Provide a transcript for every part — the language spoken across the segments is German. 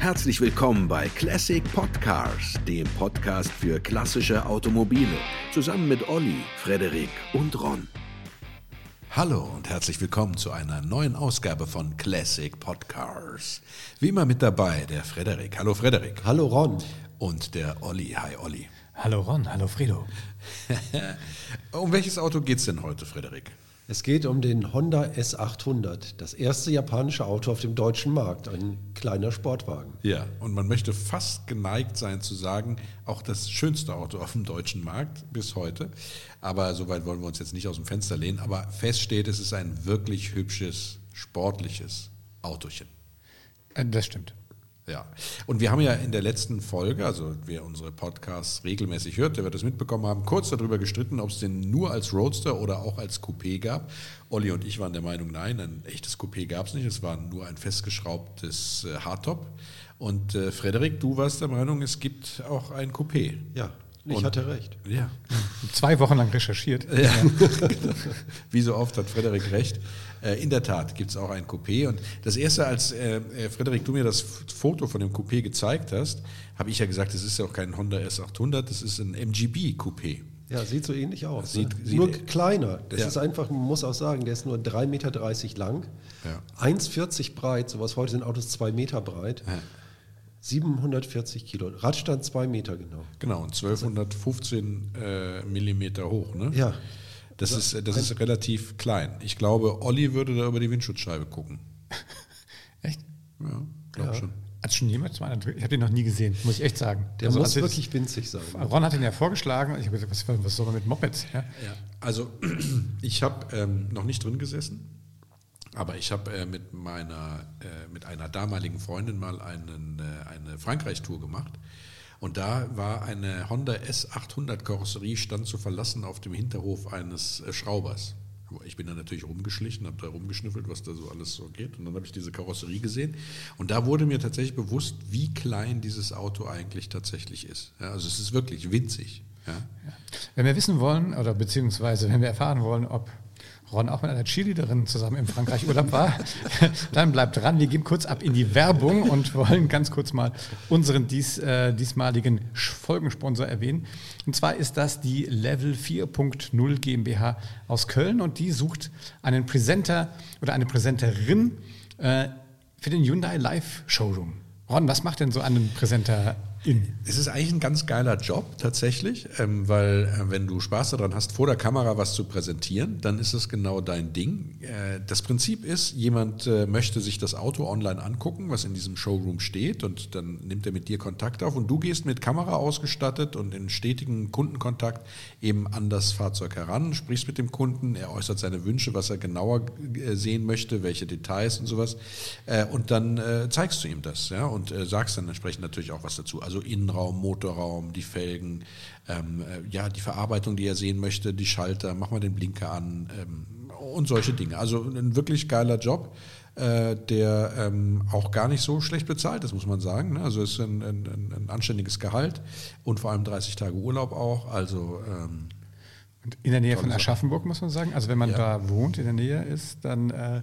Herzlich willkommen bei Classic Podcars, dem Podcast für klassische Automobile, zusammen mit Olli, Frederik und Ron. Hallo und herzlich willkommen zu einer neuen Ausgabe von Classic Podcars. Wie immer mit dabei der Frederik. Hallo Frederik. Hallo Ron. Und der Olli. Hi Olli. Hallo Ron, hallo Fredo. um welches Auto geht es denn heute, Frederik? Es geht um den Honda S800, das erste japanische Auto auf dem deutschen Markt, ein kleiner Sportwagen. Ja, und man möchte fast geneigt sein zu sagen, auch das schönste Auto auf dem deutschen Markt bis heute. Aber soweit wollen wir uns jetzt nicht aus dem Fenster lehnen. Aber fest steht, es ist ein wirklich hübsches, sportliches Autochen. Äh, das stimmt. Ja, und wir haben ja in der letzten Folge, also wer unsere Podcasts regelmäßig hört, der wird das mitbekommen haben, kurz darüber gestritten, ob es den nur als Roadster oder auch als Coupé gab. Olli und ich waren der Meinung, nein, ein echtes Coupé gab es nicht, es war nur ein festgeschraubtes äh, Hardtop. Und äh, Frederik, du warst der Meinung, es gibt auch ein Coupé. Ja, ich und, hatte recht. Ja. Zwei Wochen lang recherchiert. Ja. Wie so oft hat Frederik recht. Äh, in der Tat gibt es auch ein Coupé. Und das erste, als äh, äh, Frederik, du mir das Foto von dem Coupé gezeigt hast, habe ich ja gesagt, das ist ja auch kein Honda S800, das ist ein MGB Coupé. Ja, sieht so ähnlich aus. Sieht, ne? sieht nur kleiner. Das ja. ist einfach, man muss auch sagen, der ist nur 3,30 Meter lang, ja. 1,40 breit, sowas heute sind Autos 2 Meter breit. Ja. 740 Kilo. Radstand 2 Meter genau. Genau, und 1215 äh, Millimeter hoch, ne? Ja. Das, ist, das ist relativ klein. Ich glaube, Olli würde da über die Windschutzscheibe gucken. echt? Ja, glaube ja. schon. Hat schon jemand? Ich habe den noch nie gesehen, muss ich echt sagen. Der also, muss wirklich winzig sein. Ron hat ihn ja vorgeschlagen. Ich habe gesagt, was, was soll man mit Mopeds? Ja? ja. Also, ich habe ähm, noch nicht drin gesessen, aber ich habe äh, mit meiner, äh, mit einer damaligen Freundin mal einen, äh, eine Frankreich-Tour gemacht. Und da war eine Honda S800 Karosserie, stand zu verlassen auf dem Hinterhof eines äh, Schraubers. Ich bin da natürlich rumgeschlichen, habe da rumgeschnüffelt, was da so alles so geht. Und dann habe ich diese Karosserie gesehen. Und da wurde mir tatsächlich bewusst, wie klein dieses Auto eigentlich tatsächlich ist. Ja, also es ist wirklich winzig. Ja. Wenn wir wissen wollen, oder beziehungsweise wenn wir erfahren wollen, ob Ron auch mit einer Cheerleaderin zusammen in Frankreich Urlaub war, dann bleibt dran. Wir gehen kurz ab in die Werbung und wollen ganz kurz mal unseren dies, äh, diesmaligen Folgensponsor erwähnen. Und zwar ist das die Level 4.0 GmbH aus Köln und die sucht einen Präsenter oder eine Präsenterin äh, für den Hyundai Live Showroom. Ron, was macht denn so einen Präsenter in. Es ist eigentlich ein ganz geiler Job tatsächlich, ähm, weil äh, wenn du Spaß daran hast, vor der Kamera was zu präsentieren, dann ist es genau dein Ding. Äh, das Prinzip ist, jemand äh, möchte sich das Auto online angucken, was in diesem Showroom steht und dann nimmt er mit dir Kontakt auf und du gehst mit Kamera ausgestattet und in stetigen Kundenkontakt eben an das Fahrzeug heran, sprichst mit dem Kunden, er äußert seine Wünsche, was er genauer äh, sehen möchte, welche Details und sowas äh, und dann äh, zeigst du ihm das ja, und sagst dann entsprechend natürlich auch was dazu. Also Innenraum, Motorraum, die Felgen, ähm, äh, ja, die Verarbeitung, die er sehen möchte, die Schalter, mach mal den Blinker an ähm, und solche Dinge. Also ein wirklich geiler Job, äh, der ähm, auch gar nicht so schlecht bezahlt ist, muss man sagen. Ne? Also es ist ein, ein, ein, anständiges Gehalt und vor allem 30 Tage Urlaub auch. Also ähm, in der Nähe von Aschaffenburg, muss man sagen. Also wenn man ja. da wohnt, in der Nähe ist, dann äh,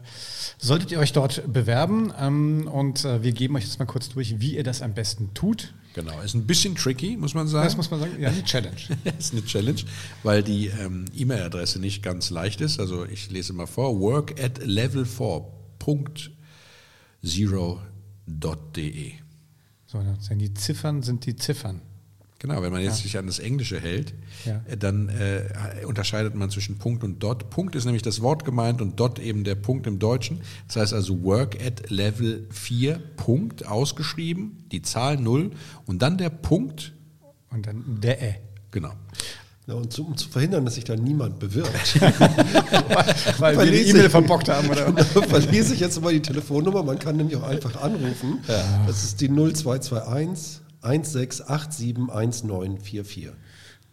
solltet ihr euch dort bewerben. Ähm, und äh, wir geben euch jetzt mal kurz durch, wie ihr das am besten tut. Genau, ist ein bisschen tricky, muss man sagen. Das muss man sagen, ja, eine Challenge. ist eine Challenge, weil die ähm, E-Mail-Adresse nicht ganz leicht ist. Also ich lese mal vor, work at level4.0.de. So, die Ziffern sind die Ziffern. Genau, wenn man jetzt ja. sich an das Englische hält, ja. Äh, dann äh, unterscheidet man zwischen Punkt und Dot. Punkt ist nämlich das Wort gemeint und Dot eben der Punkt im Deutschen. Das heißt also Work at Level 4 Punkt ausgeschrieben, die Zahl 0 und dann der Punkt. Und dann der Ä. Genau. Ja, und zu, um zu verhindern, dass sich da niemand bewirbt, weil, weil wir die E-Mail verbockt haben, oder? verlese ich jetzt mal die Telefonnummer. Man kann nämlich auch einfach anrufen. Ja. Das ist die 0221 16871944.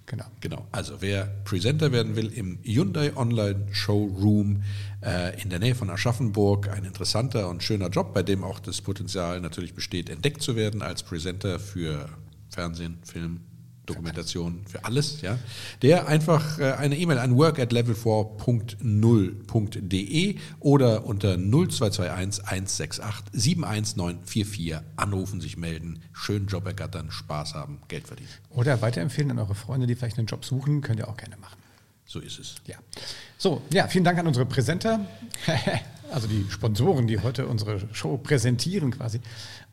Genau. genau. Also wer Presenter werden will im Hyundai Online Showroom äh, in der Nähe von Aschaffenburg, ein interessanter und schöner Job, bei dem auch das Potenzial natürlich besteht, entdeckt zu werden als Presenter für Fernsehen, Film, Dokumentation für alles, ja, der einfach äh, eine E-Mail an work at level4.0.de oder unter 0221 168 71944 anrufen, sich melden, schönen Job ergattern, Spaß haben, Geld verdienen. Oder weiterempfehlen an eure Freunde, die vielleicht einen Job suchen, könnt ihr auch gerne machen. So ist es. Ja. So, ja, vielen Dank an unsere Präsenter. also die Sponsoren, die heute unsere Show präsentieren quasi.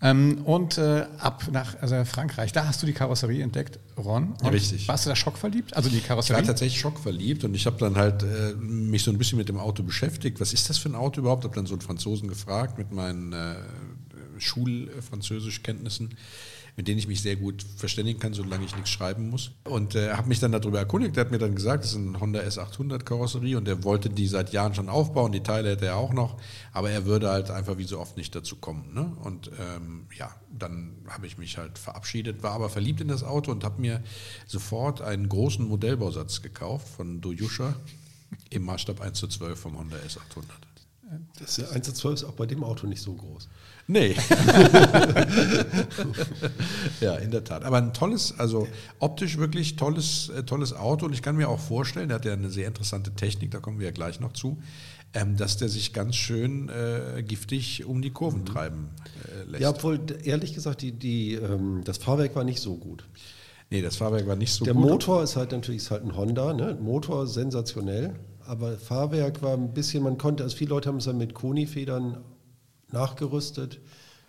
Ähm, und äh, ab nach also Frankreich, da hast du die Karosserie entdeckt, Ron. Und Richtig. Warst du da schockverliebt? Also die Karosserie? Ich war tatsächlich schockverliebt und ich habe dann halt äh, mich so ein bisschen mit dem Auto beschäftigt. Was ist das für ein Auto überhaupt? Habe dann so einen Franzosen gefragt mit meinen äh, Schulfranzösischkenntnissen mit denen ich mich sehr gut verständigen kann, solange ich nichts schreiben muss. Und äh, habe mich dann darüber erkundigt. Er hat mir dann gesagt, das ist ein Honda S800 Karosserie und er wollte die seit Jahren schon aufbauen. Die Teile hätte er auch noch, aber er würde halt einfach wie so oft nicht dazu kommen. Ne? Und ähm, ja, dann habe ich mich halt verabschiedet, war aber verliebt in das Auto und habe mir sofort einen großen Modellbausatz gekauft von Dojusha im Maßstab 1 zu 12 vom Honda S800. Das ist 1 zu 12 ist auch bei dem Auto nicht so groß. Nee. ja, in der Tat. Aber ein tolles, also optisch wirklich tolles, äh, tolles Auto. Und ich kann mir auch vorstellen, der hat ja eine sehr interessante Technik, da kommen wir ja gleich noch zu, ähm, dass der sich ganz schön äh, giftig um die Kurven mhm. treiben äh, lässt. Ja, obwohl, ehrlich gesagt, die, die, ähm, das Fahrwerk war nicht so gut. Nee, das Fahrwerk war nicht so der gut. Der Motor ist halt natürlich ist halt ein Honda, ne? Motor sensationell, aber Fahrwerk war ein bisschen, man konnte, also viele Leute haben es dann mit Koni-Federn nachgerüstet,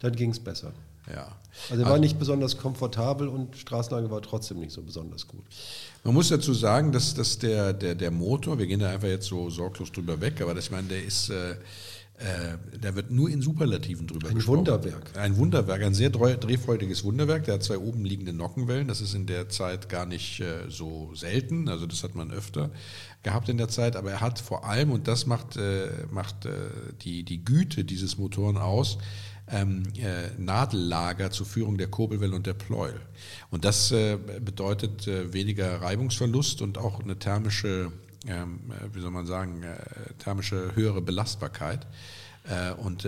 dann ging es besser. Ja. Also er war also, nicht besonders komfortabel und Straßenlage war trotzdem nicht so besonders gut. Man muss dazu sagen, dass, dass der, der, der Motor, wir gehen da einfach jetzt so sorglos drüber weg, aber das, ich meine, der ist, äh, äh, der wird nur in Superlativen drüber ein gesprochen. Ein Wunderwerk. Ein Wunderwerk, ein sehr drehfreudiges Wunderwerk. Der hat zwei oben liegende Nockenwellen. Das ist in der Zeit gar nicht äh, so selten. Also das hat man öfter gehabt in der Zeit. Aber er hat vor allem, und das macht, äh, macht äh, die, die Güte dieses Motoren aus, ähm, äh, Nadellager zur Führung der Kurbelwelle und der Pleuel. Und das äh, bedeutet äh, weniger Reibungsverlust und auch eine thermische ähm, äh, wie soll man sagen, äh, thermische höhere Belastbarkeit. Äh, und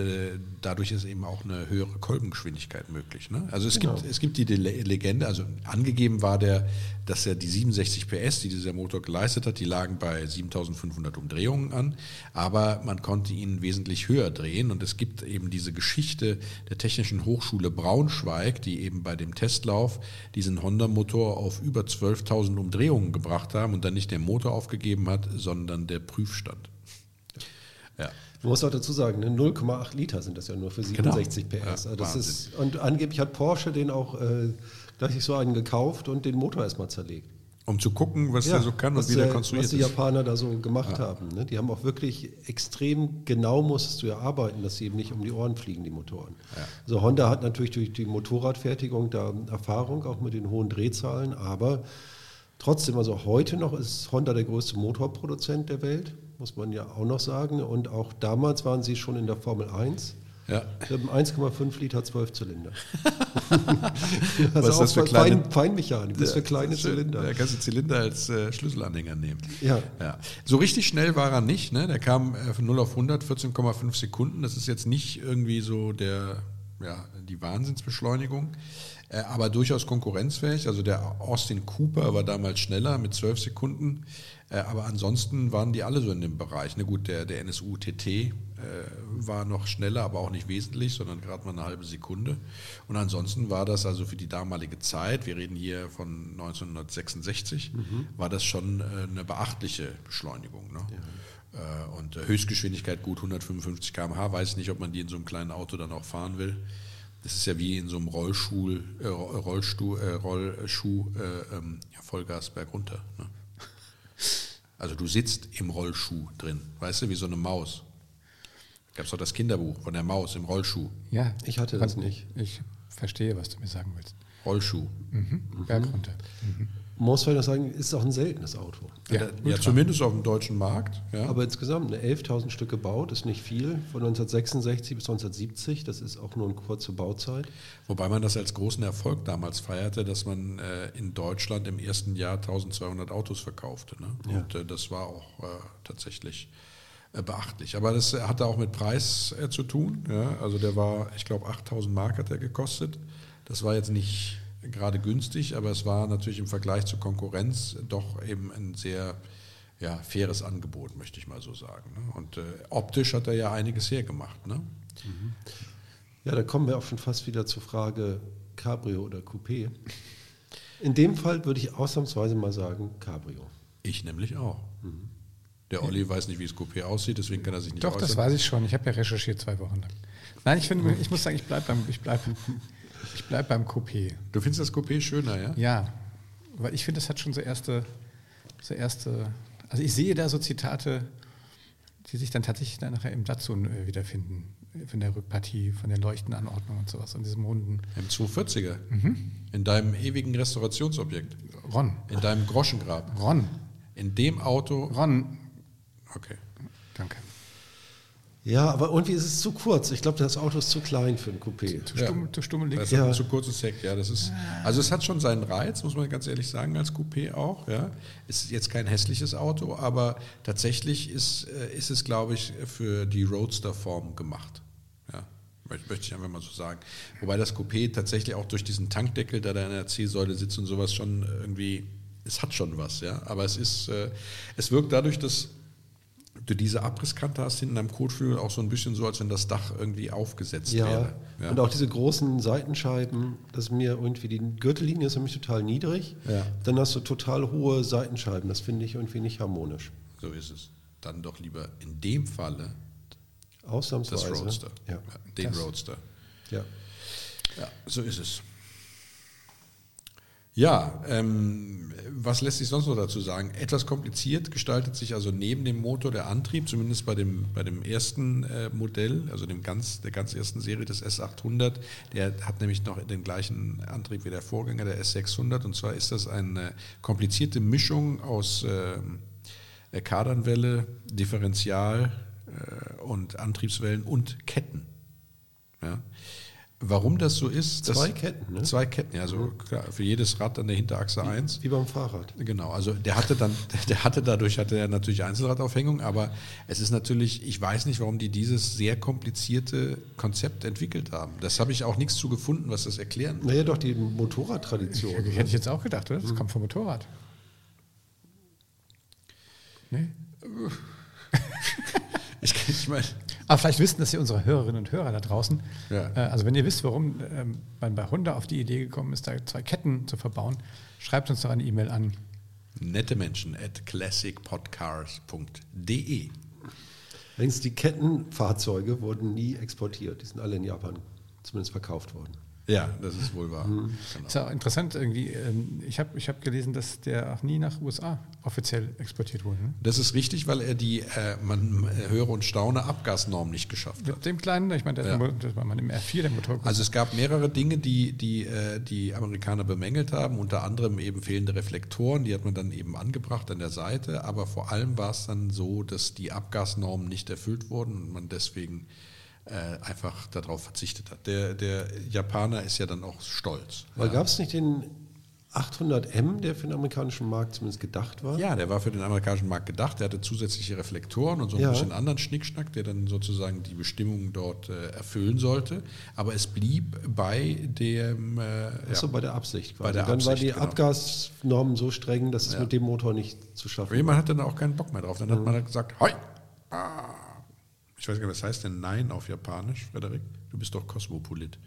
dadurch ist eben auch eine höhere Kolbengeschwindigkeit möglich. Ne? Also es, genau. gibt, es gibt die Legende, also angegeben war der, dass er die 67 PS, die dieser Motor geleistet hat, die lagen bei 7500 Umdrehungen an, aber man konnte ihn wesentlich höher drehen und es gibt eben diese Geschichte der Technischen Hochschule Braunschweig, die eben bei dem Testlauf diesen Honda-Motor auf über 12.000 Umdrehungen gebracht haben und dann nicht der Motor aufgegeben hat, sondern der Prüfstand. Ja. Man muss auch dazu sagen, 0,8 ne, Liter sind das ja nur für 67 genau. PS. Ja, also das ist, und angeblich hat Porsche den auch äh, gleich so einen gekauft und den Motor erstmal zerlegt. Um zu gucken, was ja, der so kann und wie der konstruiert ist. Was die Japaner da so gemacht ja. haben. Ne? Die haben auch wirklich extrem genau musstest du ja arbeiten, dass sie eben nicht um die Ohren fliegen, die Motoren. Ja. Also Honda hat natürlich durch die Motorradfertigung da Erfahrung, auch mit den hohen Drehzahlen, aber trotzdem, also heute noch ist Honda der größte Motorproduzent der Welt muss man ja auch noch sagen. Und auch damals waren sie schon in der Formel 1. Ja. 1,5 Liter 12 Zylinder. also Was ist das für kleine Fein, Feinmechanik, das ist für kleine Zylinder. Da kannst du Zylinder als äh, Schlüsselanhänger nehmen. Ja. ja. So richtig schnell war er nicht. Ne? Der kam äh, von 0 auf 100, 14,5 Sekunden. Das ist jetzt nicht irgendwie so der, ja, die Wahnsinnsbeschleunigung. Äh, aber durchaus konkurrenzfähig. Also der Austin Cooper war damals schneller mit 12 Sekunden. Äh, aber ansonsten waren die alle so in dem Bereich. Na gut, der, der NSU TT äh, war noch schneller, aber auch nicht wesentlich, sondern gerade mal eine halbe Sekunde. Und ansonsten war das also für die damalige Zeit, wir reden hier von 1966, mhm. war das schon eine beachtliche Beschleunigung. Ne? Ja. Und Höchstgeschwindigkeit gut 155 km/h, weiß ich nicht, ob man die in so einem kleinen Auto dann auch fahren will. Das ist ja wie in so einem Rollstuhl, äh, Rollstuhl, äh, Rollschuh ähm, Vollgas bergunter. Ne? Also du sitzt im Rollschuh drin, weißt du, wie so eine Maus. Gab es doch das Kinderbuch von der Maus im Rollschuh. Ja, ich hatte das nicht. Ich verstehe, was du mir sagen willst. Rollschuh. Mhm. Berg runter. Mhm muss man sagen, ist auch ein seltenes Auto. Ja, ja zumindest auf dem deutschen Markt. Ja. Aber insgesamt 11.000 Stück gebaut, ist nicht viel. Von 1966 bis 1970, das ist auch nur eine kurze Bauzeit. Wobei man das als großen Erfolg damals feierte, dass man äh, in Deutschland im ersten Jahr 1200 Autos verkaufte. Ne? Ja. Und äh, das war auch äh, tatsächlich äh, beachtlich. Aber das hatte auch mit Preis äh, zu tun. Ja? Also der war, ich glaube, 8000 Mark hat er gekostet. Das war jetzt nicht gerade günstig, aber es war natürlich im Vergleich zur Konkurrenz doch eben ein sehr ja, faires Angebot, möchte ich mal so sagen. Ne? Und äh, optisch hat er ja einiges hergemacht. Ne? Mhm. Ja, da kommen wir auch schon fast wieder zur Frage Cabrio oder Coupé. In dem Fall würde ich ausnahmsweise mal sagen Cabrio. Ich nämlich auch. Mhm. Der Olli weiß nicht, wie das Coupé aussieht, deswegen kann er sich nicht Doch, äußern. das weiß ich schon. Ich habe ja recherchiert zwei Wochen lang. Nein, ich, finde, ich muss sagen, ich bleibe beim, ich bleib, ich bleib beim Coupé. Du findest das Coupé schöner, ja? Ja, weil ich finde, das hat schon so erste, so erste also ich sehe da so Zitate, die sich dann tatsächlich dann nachher im Datsun äh, wiederfinden, von der Rückpartie, von den Leuchtenanordnungen und sowas, an diesem runden. Im 240er? Mhm. In deinem ewigen Restaurationsobjekt? Ron. In deinem Groschengrab? Ron. In dem Auto? Ron. Okay. Danke. Ja, aber irgendwie ist es zu kurz. Ich glaube, das Auto ist zu klein für ein Coupé. Zu, stumm, ja. zu stummelig. Das ist ja. ein zu kurzes Heck, ja. Das ist, also es hat schon seinen Reiz, muss man ganz ehrlich sagen, als Coupé auch. Ja. Ist jetzt kein hässliches Auto, aber tatsächlich ist, äh, ist es, glaube ich, für die Roadster-Form gemacht. Ja. Möchte ich einfach mal so sagen. Wobei das Coupé tatsächlich auch durch diesen Tankdeckel, der da in der C-Säule sitzt und sowas schon irgendwie, es hat schon was, ja. Aber es ist, äh, es wirkt dadurch, dass du diese Abrisskante hast hinten am Kotflügel auch so ein bisschen so, als wenn das Dach irgendwie aufgesetzt ja. wäre. Ja, und auch diese großen Seitenscheiben, das mir irgendwie, die Gürtellinie ist nämlich total niedrig. Ja. Dann hast du total hohe Seitenscheiben. Das finde ich irgendwie nicht harmonisch. So ist es. Dann doch lieber in dem Falle Ausnahmsweise. das Roadster. Ja. Den das. Roadster. Ja. Ja, so ist es. Ja, ähm, was lässt sich sonst noch dazu sagen? Etwas kompliziert gestaltet sich also neben dem Motor der Antrieb, zumindest bei dem, bei dem ersten äh, Modell, also dem ganz, der ganz ersten Serie des S800. Der hat nämlich noch den gleichen Antrieb wie der Vorgänger, der S600. Und zwar ist das eine komplizierte Mischung aus äh, Kardanwelle, Differential äh, und Antriebswellen und Ketten. Ja. Warum das so ist? Zwei Ketten, ne? Zwei Ketten, ja, also klar, für jedes Rad an der Hinterachse wie, eins. Wie beim Fahrrad. Genau, also der hatte dann, der hatte dadurch hatte er natürlich Einzelradaufhängung, aber es ist natürlich, ich weiß nicht, warum die dieses sehr komplizierte Konzept entwickelt haben. Das habe ich auch nichts zu gefunden, was das erklären Naja, doch, die Motorradtradition. Ich, hätte ich jetzt auch gedacht, oder? Das mhm. kommt vom Motorrad. Nee? ich, ich meine. Aber vielleicht wissen das ja unsere Hörerinnen und Hörer da draußen. Ja. Äh, also wenn ihr wisst, warum ähm, man bei Honda auf die Idee gekommen ist, da zwei Ketten zu verbauen, schreibt uns doch eine E-Mail an. Nette Menschen at classicpodcars.de Übrigens, die Kettenfahrzeuge wurden nie exportiert. Die sind alle in Japan zumindest verkauft worden. Ja, das ist wohl wahr. Mhm. Genau. Ist ja interessant irgendwie. Ähm, ich habe ich hab gelesen, dass der auch nie nach USA offiziell exportiert wurde. Ne? Das ist richtig, weil er die, äh, man höre und staune, Abgasnorm nicht geschafft hat. Mit dem kleinen, ich meine, ja. das war man im R4 der Motor. Also es gab mehrere Dinge, die die, äh, die Amerikaner bemängelt haben, unter anderem eben fehlende Reflektoren, die hat man dann eben angebracht an der Seite, aber vor allem war es dann so, dass die Abgasnormen nicht erfüllt wurden und man deswegen äh, einfach darauf verzichtet hat. Der, der Japaner ist ja dann auch stolz. Weil ja. gab es nicht den 800M, der für den amerikanischen Markt zumindest gedacht war? Ja, der war für den amerikanischen Markt gedacht. Der hatte zusätzliche Reflektoren und so ein ja. bisschen anderen Schnickschnack, der dann sozusagen die Bestimmungen dort äh, erfüllen sollte. Aber es blieb bei dem. Äh, Achso, ja, bei der Absicht. Quasi. Bei der dann Absicht, waren die genau. Abgasnormen so streng, dass es ja. mit dem Motor nicht zu schaffen war. Jemand hat dann auch keinen Bock mehr drauf. Dann hat mhm. man halt gesagt: Hoi! Ah, ich weiß gar nicht, was heißt denn Nein auf Japanisch, Frederik? Du bist doch Kosmopolit.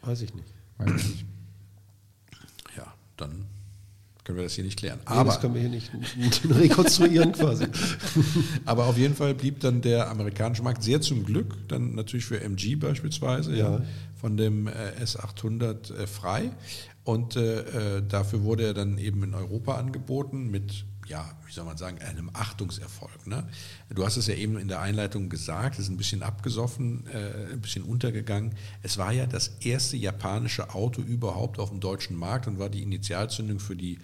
Weiß ich nicht. Weiß ich nicht. Ja, dann können wir das hier nicht klären. Nee, aber, das können wir hier nicht rekonstruieren quasi. aber auf jeden Fall blieb dann der amerikanische Markt sehr zum Glück, dann natürlich für MG beispielsweise, ja. von dem äh, S800 äh, frei. Und äh, äh, dafür wurde er dann eben in Europa angeboten mit ja, wie soll man sagen, einem Achtungserfolg. Ne? Du hast es ja eben in der Einleitung gesagt, es ist ein bisschen abgesoffen, äh, ein bisschen untergegangen. Es war ja das erste japanische Auto überhaupt auf dem deutschen Markt und war die Initialzündung für die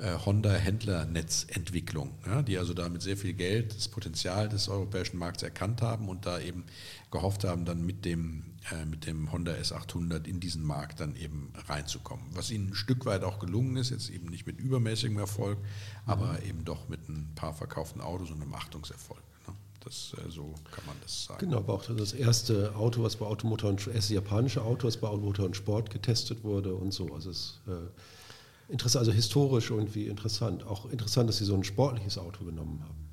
Honda-Händlernetzentwicklung, ja, die also da mit sehr viel Geld das Potenzial des europäischen Markts erkannt haben und da eben gehofft haben, dann mit dem, äh, mit dem Honda S800 in diesen Markt dann eben reinzukommen. Was ihnen ein Stück weit auch gelungen ist, jetzt eben nicht mit übermäßigem Erfolg, aber mhm. eben doch mit ein paar verkauften Autos und einem Achtungserfolg. Ne? Das, äh, so kann man das sagen. Genau, aber auch das erste Auto, was bei Automotor und erste japanische Auto, was bei Automotor und Sport getestet wurde und so. Also es äh, interessant, also historisch irgendwie interessant. Auch interessant, dass sie so ein sportliches Auto genommen haben.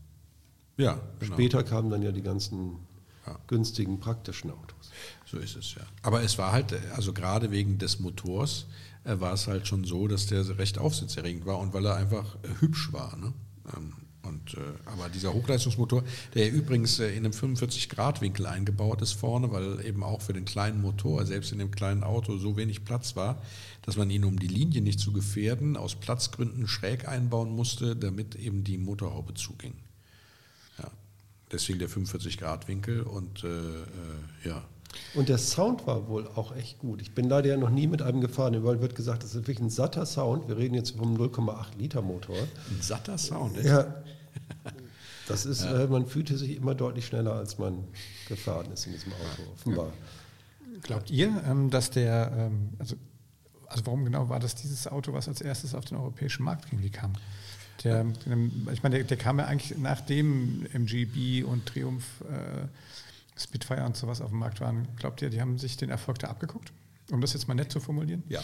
Ja. Genau. Später kamen dann ja die ganzen ja. günstigen, praktischen Autos. So ist es ja. Aber es war halt, also gerade wegen des Motors, äh, war es halt schon so, dass der recht aufsitzerregend war und weil er einfach äh, hübsch war. Ne? Und, äh, aber dieser Hochleistungsmotor, der übrigens äh, in einem 45-Grad-Winkel eingebaut ist vorne, weil eben auch für den kleinen Motor, selbst in dem kleinen Auto, so wenig Platz war, dass man ihn, um die Linie nicht zu gefährden, aus Platzgründen schräg einbauen musste, damit eben die Motorhaube zuging. Ja. Deswegen der 45-Grad-Winkel und äh, äh, ja. Und der Sound war wohl auch echt gut. Ich bin leider ja noch nie mit einem gefahren. Überall wird gesagt, das ist wirklich ein satter Sound. Wir reden jetzt vom 0,8 Liter Motor. Ein satter Sound, echt? Ja. Das ist, ja. äh, man fühlte sich immer deutlich schneller, als man gefahren ist in diesem Auto, offenbar. Glaubt ihr, ähm, dass der, ähm, also, also warum genau war das dieses Auto, was als erstes auf den europäischen Markt ging? Wie kam? Der, ich meine, der, der, kam ja eigentlich nachdem MGB und Triumph äh, Spitfire und sowas auf dem Markt waren. Glaubt ihr, die haben sich den Erfolg da abgeguckt? Um das jetzt mal nett zu formulieren? Ja,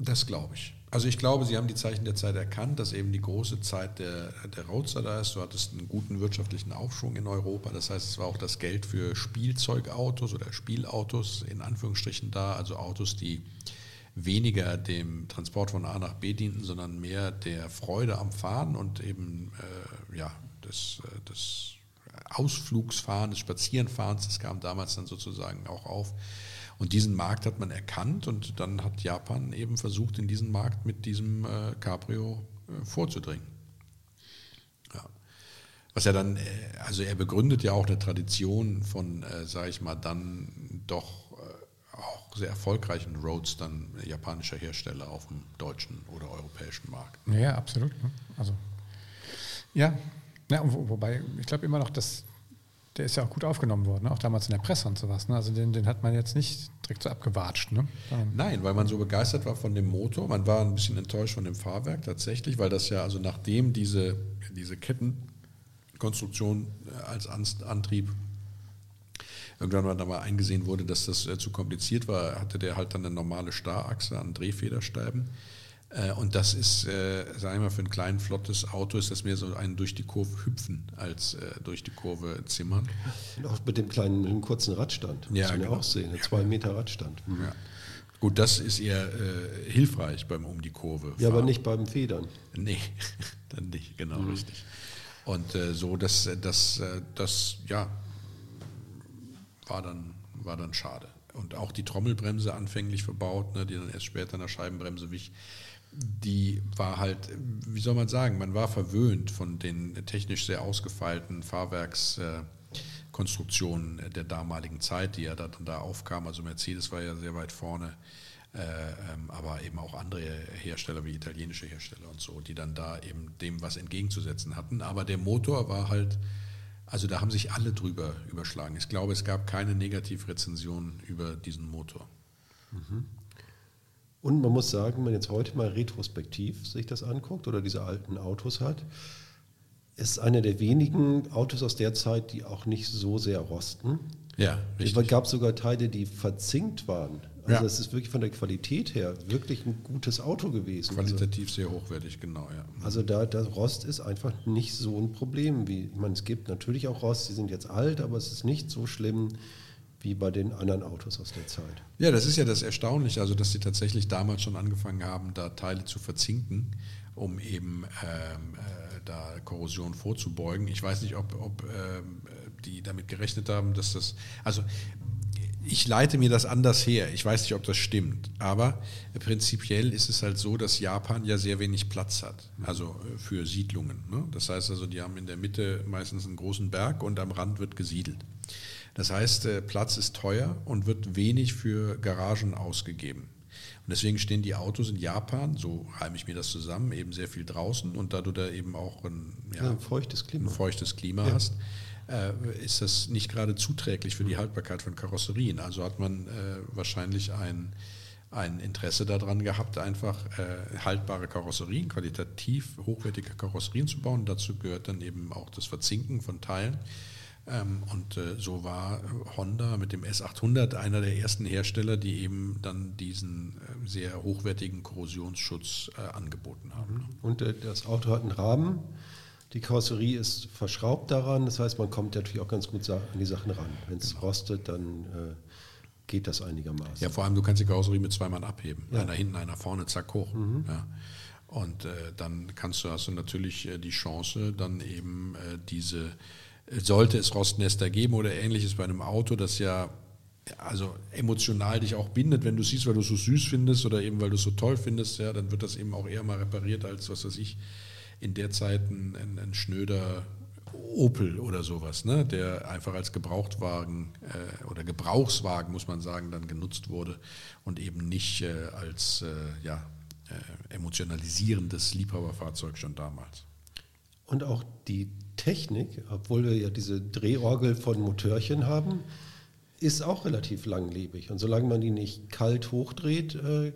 das glaube ich. Also ich glaube, sie haben die Zeichen der Zeit erkannt, dass eben die große Zeit der, der Roadster da ist. Du hattest einen guten wirtschaftlichen Aufschwung in Europa. Das heißt, es war auch das Geld für Spielzeugautos oder Spielautos in Anführungsstrichen da. Also Autos, die weniger dem Transport von A nach B dienten, sondern mehr der Freude am Fahren und eben äh, ja, des, äh, des Ausflugsfahren, des Spazierenfahrens, das kam damals dann sozusagen auch auf. Und diesen Markt hat man erkannt und dann hat Japan eben versucht, in diesen Markt mit diesem äh, Cabrio äh, vorzudringen. Ja. Was er dann, äh, also er begründet ja auch eine Tradition von, äh, sage ich mal, dann doch äh, auch sehr erfolgreichen Roadstern japanischer Hersteller auf dem deutschen oder europäischen Markt. Ja, absolut. Ne? Also, ja, ja, wo, wobei, ich glaube immer noch, dass der ist ja auch gut aufgenommen worden, ne? auch damals in der Presse und sowas. Ne? Also den, den hat man jetzt nicht direkt so abgewatscht. Ne? Nein, weil man so begeistert war von dem Motor. Man war ein bisschen enttäuscht von dem Fahrwerk tatsächlich, weil das ja, also nachdem diese, diese Kettenkonstruktion äh, als Antrieb irgendwann mal eingesehen wurde, dass das äh, zu kompliziert war, hatte der halt dann eine normale Starrachse an Drehfederstäben und das ist, äh, sagen wir mal, für ein kleines, flottes Auto ist das mehr so ein durch die Kurve hüpfen als äh, durch die Kurve zimmern. Und auch mit dem kleinen, mit dem kurzen Radstand. Ja, muss man genau. auch sehen, ein zwei Meter Radstand. Mhm. Ja. Gut, das ist eher äh, hilfreich beim um die Kurve. Fahren. Ja, aber nicht beim Federn. Nee, dann nicht, genau mhm. richtig. Und äh, so, das, das, äh, das, ja, war dann, war dann schade. Und auch die Trommelbremse anfänglich verbaut, ne, die dann erst später in der Scheibenbremse wich die war halt, wie soll man sagen, man war verwöhnt von den technisch sehr ausgefeilten Fahrwerkskonstruktionen der damaligen Zeit, die ja dann da aufkamen. Also Mercedes war ja sehr weit vorne, äh, ähm, aber eben auch andere Hersteller wie italienische Hersteller und so, die dann da eben dem was entgegenzusetzen hatten. Aber der Motor war halt, also da haben sich alle drüber überschlagen. Ich glaube, es gab keine Negativrezension über diesen Motor. Mhm. Und man muss sagen, wenn man jetzt heute mal retrospektiv sich das anguckt oder diese alten Autos hat, ist einer der wenigen Autos aus der Zeit, die auch nicht so sehr rosten. Ja, richtig. Es gab sogar Teile, die verzinkt waren. Also es ist wirklich von der Qualität her wirklich ein gutes Auto gewesen. Qualitativ also, sehr hochwertig, genau, ja. Also da der Rost ist einfach nicht so ein Problem wie, ich meine, es gibt natürlich auch Rost, die sind jetzt alt, aber es ist nicht so schlimm, wie bei den anderen Autos aus der Zeit. Ja, das ist ja das Erstaunliche, also dass sie tatsächlich damals schon angefangen haben, da Teile zu verzinken, um eben ähm, äh, da Korrosion vorzubeugen. Ich weiß nicht, ob, ob ähm, die damit gerechnet haben, dass das, also ich leite mir das anders her. Ich weiß nicht, ob das stimmt. Aber prinzipiell ist es halt so, dass Japan ja sehr wenig Platz hat. Also äh, für Siedlungen. Ne? Das heißt also, die haben in der Mitte meistens einen großen Berg und am Rand wird gesiedelt. Das heißt, äh, Platz ist teuer und wird wenig für Garagen ausgegeben. Und deswegen stehen die Autos in Japan, so reime ich mir das zusammen, eben sehr viel draußen. Und da du da eben auch ein, ja, ja, ein feuchtes Klima, ein feuchtes Klima ja. hast, äh, ist das nicht gerade zuträglich für die Haltbarkeit von Karosserien. Also hat man äh, wahrscheinlich ein, ein Interesse daran gehabt, einfach äh, haltbare Karosserien, qualitativ hochwertige Karosserien zu bauen. Dazu gehört dann eben auch das Verzinken von Teilen. Ähm, und äh, so war Honda mit dem S800 einer der ersten Hersteller, die eben dann diesen äh, sehr hochwertigen Korrosionsschutz äh, angeboten haben. Und äh, das Auto hat einen Rahmen. Die Karosserie ist verschraubt daran, das heißt, man kommt natürlich auch ganz gut an die Sachen ran. Wenn es genau. rostet, dann geht das einigermaßen. Ja, vor allem, du kannst die Karosserie mit zwei Mann abheben. Ja. Einer hinten, einer vorne, zack, hoch. Mhm. Ja. Und äh, dann kannst du, hast du natürlich äh, die Chance, dann eben äh, diese, sollte es Rostnester geben oder ähnliches bei einem Auto, das ja also emotional dich auch bindet, wenn du siehst, weil du es so süß findest oder eben weil du es so toll findest, ja, dann wird das eben auch eher mal repariert als, was weiß ich, in der Zeit ein, ein, ein schnöder Opel oder sowas, ne, der einfach als Gebrauchtwagen äh, oder Gebrauchswagen, muss man sagen, dann genutzt wurde und eben nicht äh, als äh, ja, äh, emotionalisierendes Liebhaberfahrzeug schon damals. Und auch die Technik, obwohl wir ja diese Drehorgel von Motörchen haben, ist auch relativ langlebig. Und solange man die nicht kalt hochdreht, äh,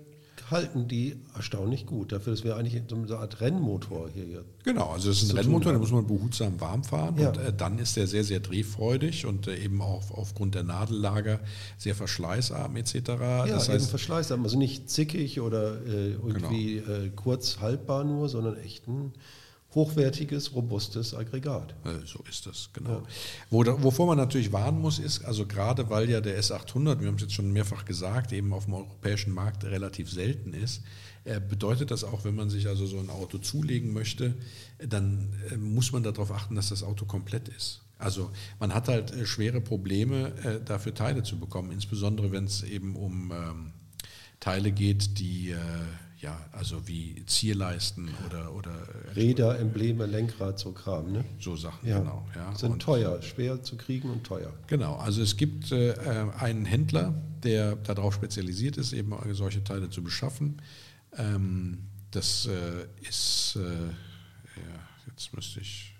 halten die erstaunlich gut. Dafür, dass wir eigentlich so eine Art Rennmotor hier Genau, also es ist ein Rennmotor, da muss man behutsam warm fahren ja. und äh, dann ist der sehr, sehr drehfreudig und äh, eben auch aufgrund der Nadellager sehr verschleißarm etc. Ja, das heißt, eben verschleißarm, also nicht zickig oder äh, irgendwie genau. Äh, kurz haltbar nur, sondern echt ein hochwertiges, robustes Aggregat. So ist das, genau. Wo, wovor man natürlich warnen muss, ist, also gerade weil ja der S800, wir haben es jetzt schon mehrfach gesagt, eben auf dem europäischen Markt relativ selten ist, äh, bedeutet das auch, wenn man sich also so ein Auto zulegen möchte, dann äh, muss man darauf achten, dass das Auto komplett ist. Also man hat halt äh, schwere Probleme, dafür Teile zu bekommen, insbesondere wenn es eben um ähm, Teile geht, die ja, also wie Zierleisten oder, oder Räder, Embleme, Lenkrad, so Kram, ne? So Sachen, ja. genau. Ja. Sind und, teuer, schwer zu kriegen und teuer. Genau, also es gibt äh, einen Händler, der darauf spezialisiert ist, eben solche Teile zu beschaffen. Ähm, das äh, ist, äh, ja, jetzt müsste ich.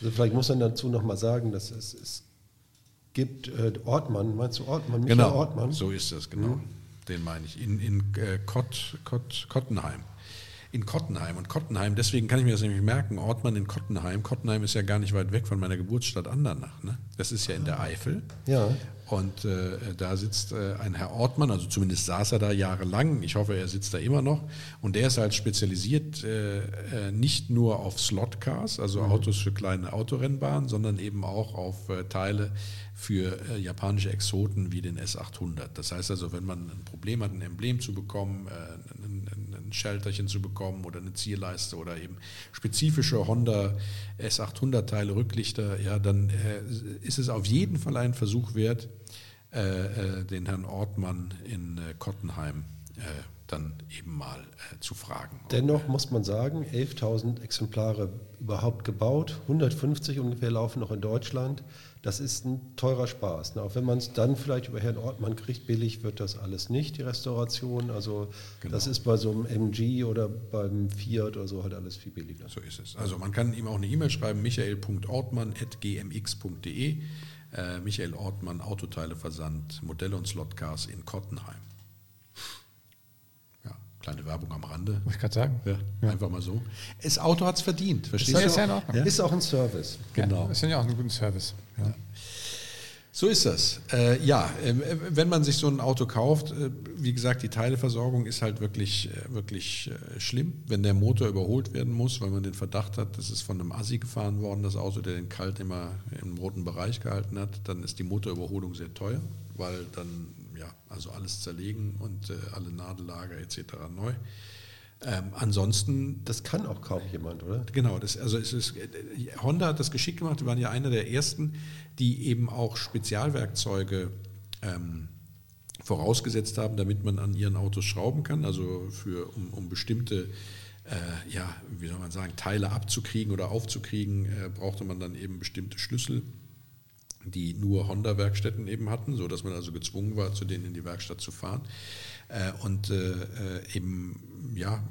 Also vielleicht muss man dazu nochmal sagen, dass es, es gibt äh, Ortmann, meinst du Ortmann? Michael genau, Ortmann? so ist das, genau. Mhm den meine ich, in, in äh, Kott, Kott, Kottenheim. In Kottenheim. Und Kottenheim, deswegen kann ich mir das nämlich merken, Ortmann in Kottenheim. Kottenheim ist ja gar nicht weit weg von meiner Geburtsstadt Andernach. Ne? Das ist ja in der Eifel. Ja. Und äh, da sitzt äh, ein Herr Ortmann, also zumindest saß er da jahrelang. Ich hoffe, er sitzt da immer noch. Und der ist halt spezialisiert äh, äh nicht nur auf Slotcars, also mhm. Autos für kleine Autorennbahnen, sondern eben auch auf äh, Teile für äh, japanische Exoten wie den S800. Das heißt also, wenn man ein Problem hat, ein Emblem zu bekommen, ein, ein Schalterchen zu bekommen oder eine Zierleiste oder eben spezifische Honda S800-Teile, Rücklichter, ja, dann ist es auf jeden Fall ein Versuch wert, äh, äh, den Herrn Ortmann in äh, Kottenheim dann eben mal zu fragen. Dennoch muss man sagen, 11.000 Exemplare überhaupt gebaut, 150 ungefähr laufen noch in Deutschland. Das ist ein teurer Spaß. Ne? Auch wenn man es dann vielleicht über Herrn Ortmann kriegt, billig wird das alles nicht, die Restauration. Also genau. das ist bei so einem MG oder beim Fiat oder so halt alles viel billiger. So ist es. Also man kann ihm auch eine E-Mail schreiben, michael.ortmann.gmx.de. Äh, Michael Ortmann, Autoteileversand, Modelle und Slotcars in Kottenheim. Ja, kleine Werbung am Rande. Muss ich gerade sagen. Ja, ja, Einfach mal so. Das Auto hat es verdient, verstehst ist du? Ja, ja, Ist auch ein Service. Genau. Ja, ist ja auch ein guter Service. Ja. So ist das. Äh, ja, äh, wenn man sich so ein Auto kauft, äh, wie gesagt, die Teileversorgung ist halt wirklich, äh, wirklich äh, schlimm. Wenn der Motor überholt werden muss, weil man den Verdacht hat, das ist von einem Assi gefahren worden, das Auto, der den Kalt immer im roten Bereich gehalten hat, dann ist die Motorüberholung sehr teuer, weil dann ja also alles zerlegen und äh, alle Nadellager etc. neu. Ähm, ansonsten. Das kann auch kaum jemand, oder? Genau, das, also es ist, Honda hat das geschickt gemacht, die waren ja einer der ersten, die eben auch Spezialwerkzeuge ähm, vorausgesetzt haben, damit man an ihren Autos schrauben kann, also für, um, um bestimmte äh, ja, wie soll man sagen, Teile abzukriegen oder aufzukriegen, äh, brauchte man dann eben bestimmte Schlüssel. Die nur Honda-Werkstätten eben hatten, sodass man also gezwungen war, zu denen in die Werkstatt zu fahren. Äh, und äh, eben, ja,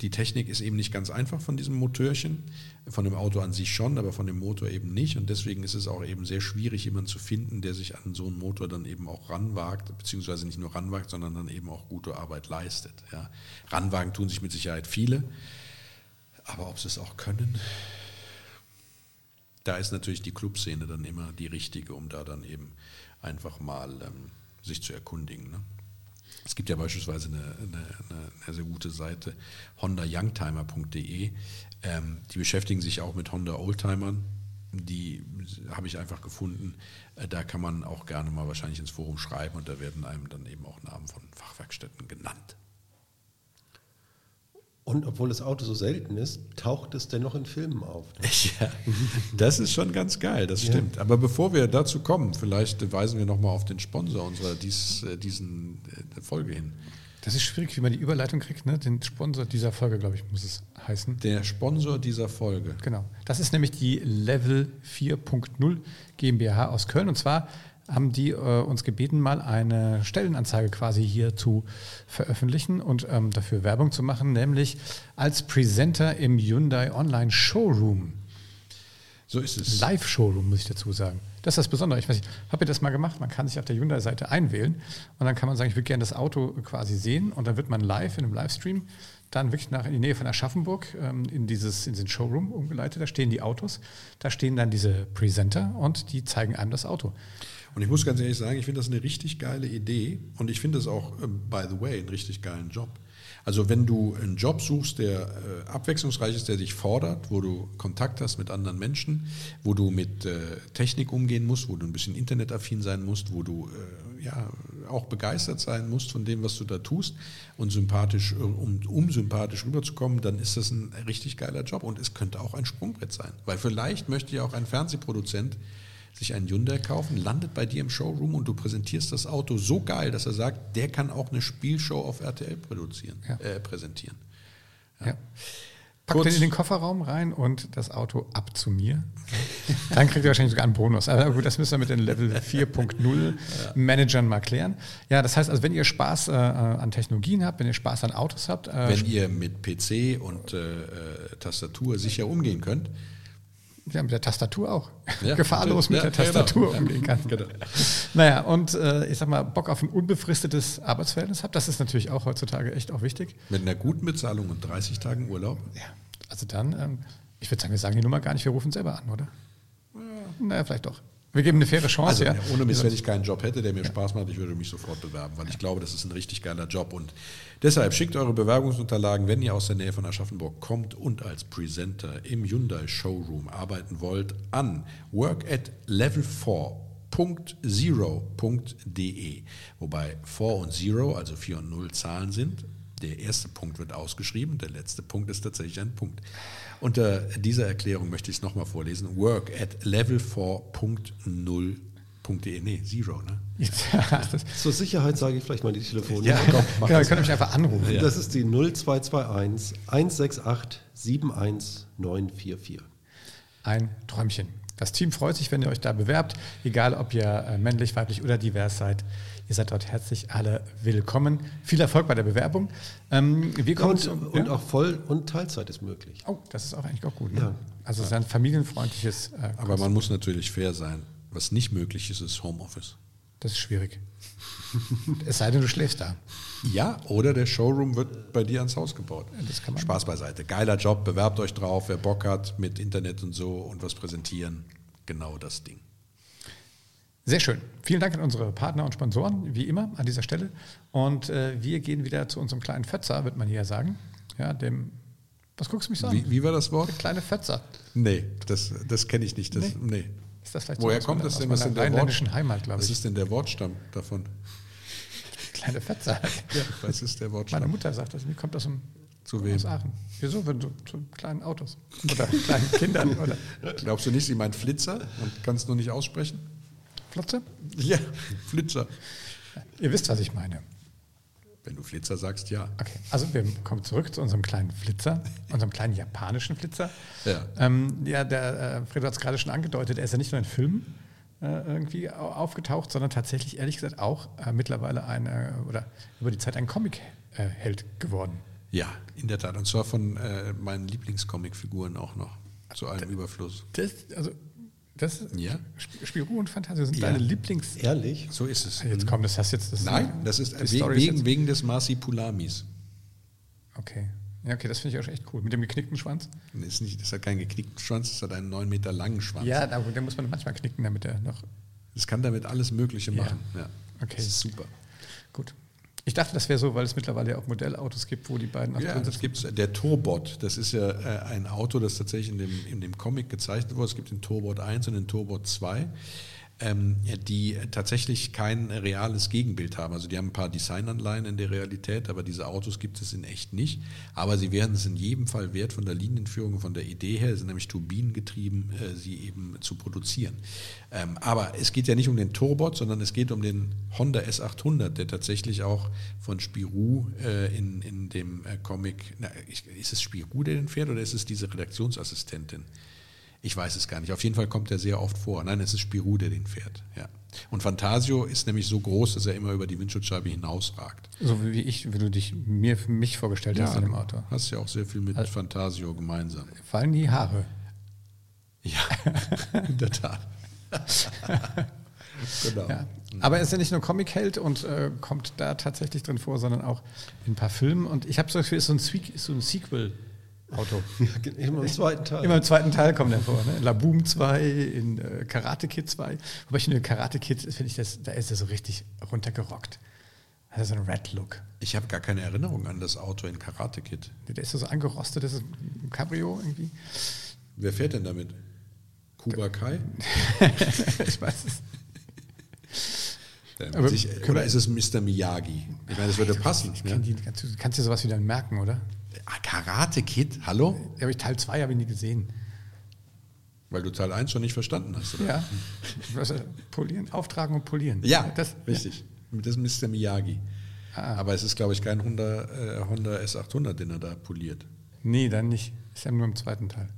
die Technik ist eben nicht ganz einfach von diesem Motörchen, von dem Auto an sich schon, aber von dem Motor eben nicht. Und deswegen ist es auch eben sehr schwierig, jemanden zu finden, der sich an so einen Motor dann eben auch ranwagt, beziehungsweise nicht nur ranwagt, sondern dann eben auch gute Arbeit leistet. Ja. Ranwagen tun sich mit Sicherheit viele, aber ob sie es auch können, da ist natürlich die Clubszene dann immer die richtige, um da dann eben einfach mal ähm, sich zu erkundigen. Ne? Es gibt ja beispielsweise eine, eine, eine sehr gute Seite, hondayoungtimer.de. Ähm, die beschäftigen sich auch mit Honda Oldtimern. Die habe ich einfach gefunden. Äh, da kann man auch gerne mal wahrscheinlich ins Forum schreiben und da werden einem dann eben auch Namen von Fachwerkstätten genannt. Und obwohl das Auto so selten ist, taucht es dennoch in Filmen auf. Ja, das ist schon ganz geil, das stimmt. Ja. Aber bevor wir dazu kommen, vielleicht weisen wir nochmal auf den Sponsor unserer dies, äh, diesen äh, Folge hin. Das ist schwierig, wie man die Überleitung kriegt, ne? Den Sponsor dieser Folge, glaube ich, muss es heißen. Der Sponsor dieser Folge. Genau. Das ist nämlich die Level 4.0 GmbH aus Köln. Und zwar haben die äh, uns gebeten, mal eine Stellenanzeige quasi hier zu veröffentlichen und ähm, dafür Werbung zu machen, nämlich als Presenter im Hyundai Online Showroom. So ist es. Live-Showroom, muss ich dazu sagen. Das ist das Besondere. Ich weiß nicht, habt ihr das mal gemacht? Man kann sich auf der Hyundai-Seite einwählen und dann kann man sagen, ich würde gerne das Auto quasi sehen und dann wird man live in einem Livestream dann wirklich nach in die Nähe von Aschaffenburg ähm, in, dieses, in diesen Showroom umgeleitet. Da stehen die Autos, da stehen dann diese Presenter und die zeigen einem das Auto. Und ich muss ganz ehrlich sagen, ich finde das eine richtig geile Idee und ich finde das auch, äh, by the way, einen richtig geilen Job. Also wenn du einen Job suchst, der äh, abwechslungsreich ist, der dich fordert, wo du Kontakt hast mit anderen Menschen, wo du mit äh, Technik umgehen musst, wo du ein bisschen internetaffin sein musst, wo du äh, ja auch begeistert sein musst von dem, was du da tust und sympathisch, äh, um, um sympathisch rüberzukommen, dann ist das ein richtig geiler Job und es könnte auch ein Sprungbrett sein. Weil vielleicht möchte ja auch ein Fernsehproduzent sich einen Hyundai kaufen, landet bei dir im Showroom und du präsentierst das Auto so geil, dass er sagt, der kann auch eine Spielshow auf RTL produzieren, ja. äh, präsentieren. Ja. ja. Packt den in den Kofferraum rein und das Auto ab zu mir. Dann kriegt ihr wahrscheinlich sogar einen Bonus. Aber gut, das müssen wir mit den Level 4.0 Managern mal klären. Ja, das heißt also, wenn ihr Spaß äh, an Technologien habt, wenn ihr Spaß an Autos habt. Äh, wenn ihr mit PC und äh, äh, Tastatur sicher umgehen könnt, ja, mit der Tastatur auch. Ja, Gefahrlos mit ja, der Tastatur genau. umgehen kann. Genau. Naja, und äh, ich sag mal, Bock auf ein unbefristetes Arbeitsverhältnis habt, das ist natürlich auch heutzutage echt auch wichtig. Mit einer guten Bezahlung und 30 Tagen Urlaub? Ja, also dann, ähm, ich würde sagen, wir sagen die Nummer gar nicht, wir rufen selber an, oder? Ja. Naja, vielleicht doch. Wir geben eine faire Chance. Also, ja. Ohne Mist, wenn ich keinen Job hätte, der mir ja. Spaß macht, ich würde mich sofort bewerben, weil ich glaube, das ist ein richtig geiler Job. Und deshalb schickt eure Bewerbungsunterlagen, wenn ihr aus der Nähe von Aschaffenburg kommt und als Presenter im Hyundai Showroom arbeiten wollt, an work at level 4.0.de. Wobei 4 und 0, also 4 und 0 Zahlen sind. Der erste Punkt wird ausgeschrieben, der letzte Punkt ist tatsächlich ein Punkt. Unter dieser Erklärung möchte ich es nochmal vorlesen. Work at level4.0.de. Nee, Zero, ne? Zur Sicherheit sage ich vielleicht mal die Telefonnummer. Ja, Komm, genau, ihr könnt mich einfach anrufen. Das ist die 0221 168 71944. Ein Träumchen. Das Team freut sich, wenn ihr euch da bewerbt, egal ob ihr äh, männlich, weiblich oder divers seid. Ihr seid dort herzlich alle willkommen. Viel Erfolg bei der Bewerbung. Ähm, wir kommen und, zu, und ja? auch Voll- und Teilzeit ist möglich. Oh, das ist auch eigentlich auch gut. Ne? Ja. Also es ist ein familienfreundliches. Äh, Aber man muss natürlich fair sein. Was nicht möglich ist, ist Homeoffice. Das ist schwierig. es sei denn, du schläfst da. Ja, oder der Showroom wird bei dir ans Haus gebaut. Das kann man Spaß beiseite. Geiler Job, bewerbt euch drauf, wer Bock hat mit Internet und so und was präsentieren. Genau das Ding. Sehr schön. Vielen Dank an unsere Partner und Sponsoren, wie immer an dieser Stelle. Und äh, wir gehen wieder zu unserem kleinen Fötzer, wird man hier sagen. Ja, dem, was guckst du mich so an? Wie, wie, war das Wort? Der kleine Fötzer. Nee, das, das kenne ich nicht. Das, nee. nee. Ist das vielleicht Woher so kommt das denn? Was ist denn der Wort, Heimat, glaube ich. Was ist denn der Wortstamm davon? Kleine Fötzer. ja, was ist der Wortstamm? Meine Mutter sagt das. Wie kommt das um, zu wem? aus Aachen? Wieso? Wenn du, zu kleinen Autos oder kleinen Kindern. Oder? Glaubst du nicht, sie meint Flitzer und kannst nur nicht aussprechen? Flotze? Ja, Flitzer. Ihr wisst, was ich meine. Wenn du Flitzer sagst, ja. Okay, also wir kommen zurück zu unserem kleinen Flitzer, unserem kleinen japanischen Flitzer. Ja, ähm, ja der äh, Fred hat es gerade schon angedeutet, er ist ja nicht nur in Filmen äh, irgendwie aufgetaucht, sondern tatsächlich, ehrlich gesagt, auch äh, mittlerweile eine oder über die Zeit ein Comic-Held geworden. Ja, in der Tat. Und zwar von äh, meinen Lieblingscomic-Figuren auch noch. Zu einem Überfluss. Das, also, das ja? Spirou und Fantasie sind ja. deine Lieblings. Ehrlich? So ist es. Jetzt kommt das hast jetzt das. Nein, das ist wegen, wegen, wegen des Marsipulamis. Okay. Ja, okay, das finde ich auch echt cool. Mit dem geknickten Schwanz? Das, ist nicht, das hat keinen geknickten Schwanz, das hat einen neun Meter langen Schwanz. Ja, aber den muss man manchmal knicken, damit er noch. Das kann damit alles Mögliche machen. Ja. ja. Okay. Das ist super. Gut. Ich dachte, das wäre so, weil es mittlerweile ja auch Modellautos gibt, wo die beiden Ja, das gibt Der Turbot, das ist ja äh, ein Auto, das tatsächlich in dem, in dem Comic gezeichnet wurde. Es gibt den Turbot 1 und den Turbot 2 ähm, die tatsächlich kein reales Gegenbild haben. Also die haben ein paar Designanleihen in der Realität, aber diese Autos gibt es in echt nicht. Aber sie werden es in jedem Fall wert von der Linienführung, von der Idee her, sind nämlich turbinengetrieben, äh, sie eben zu produzieren. Ähm, aber es geht ja nicht um den Turbot, sondern es geht um den Honda S800, der tatsächlich auch von Spirou äh, in, in dem äh, Comic, na, ist es Spirou, der den fährt oder ist es diese Redaktionsassistentin? Ich weiß es gar nicht. Auf jeden Fall kommt er sehr oft vor. Nein, es ist Spirou, der den fährt. Ja. Und Fantasio ist nämlich so groß, dass er immer über die Windschutzscheibe hinausragt. So wie ich, wie du dich mir für mich vorgestellt ja, hast in dem Auto. Hast ja auch sehr viel mit also, Fantasio gemeinsam. Vor allem die Haare. Ja, in der Tat. genau. Ja. Aber er ist ja nicht nur Comic-Held und äh, kommt da tatsächlich drin vor, sondern auch in ein paar Filmen. Und ich habe so das Gefühl, ist so ein, so ein Sequel Auto. immer im zweiten Teil. Immer im zweiten Teil kommt er vor. Ne? La Boom 2, in äh, Karate Kid 2. Wobei ich finde, Karate Kid, finde ich, das, da ist er so richtig runtergerockt. Das ist so ein Red Look. Ich habe gar keine Erinnerung an das Auto in Karate Kid. Der ist so angerostet, das ist ein Cabrio irgendwie. Wer fährt denn damit? Kuba Kai? ich weiß es. Aber sich, oder ist es Mr. Miyagi? Ich meine, das würde passen. Ich, ich, ja? kannst, du kannst dir sowas wieder merken, oder? Ah, Karate Kid, hallo? Ja, aber ich Teil 2 habe ich nie gesehen. Weil du Teil 1 schon nicht verstanden hast, oder? Ja. Was, polieren, auftragen und polieren. Ja, das, richtig. Ja. Das ist Mr. Miyagi. Ah. Aber es ist, glaube ich, kein Honda, äh, Honda S800, den er da poliert. Nee, dann nicht. Ist ja nur im zweiten Teil.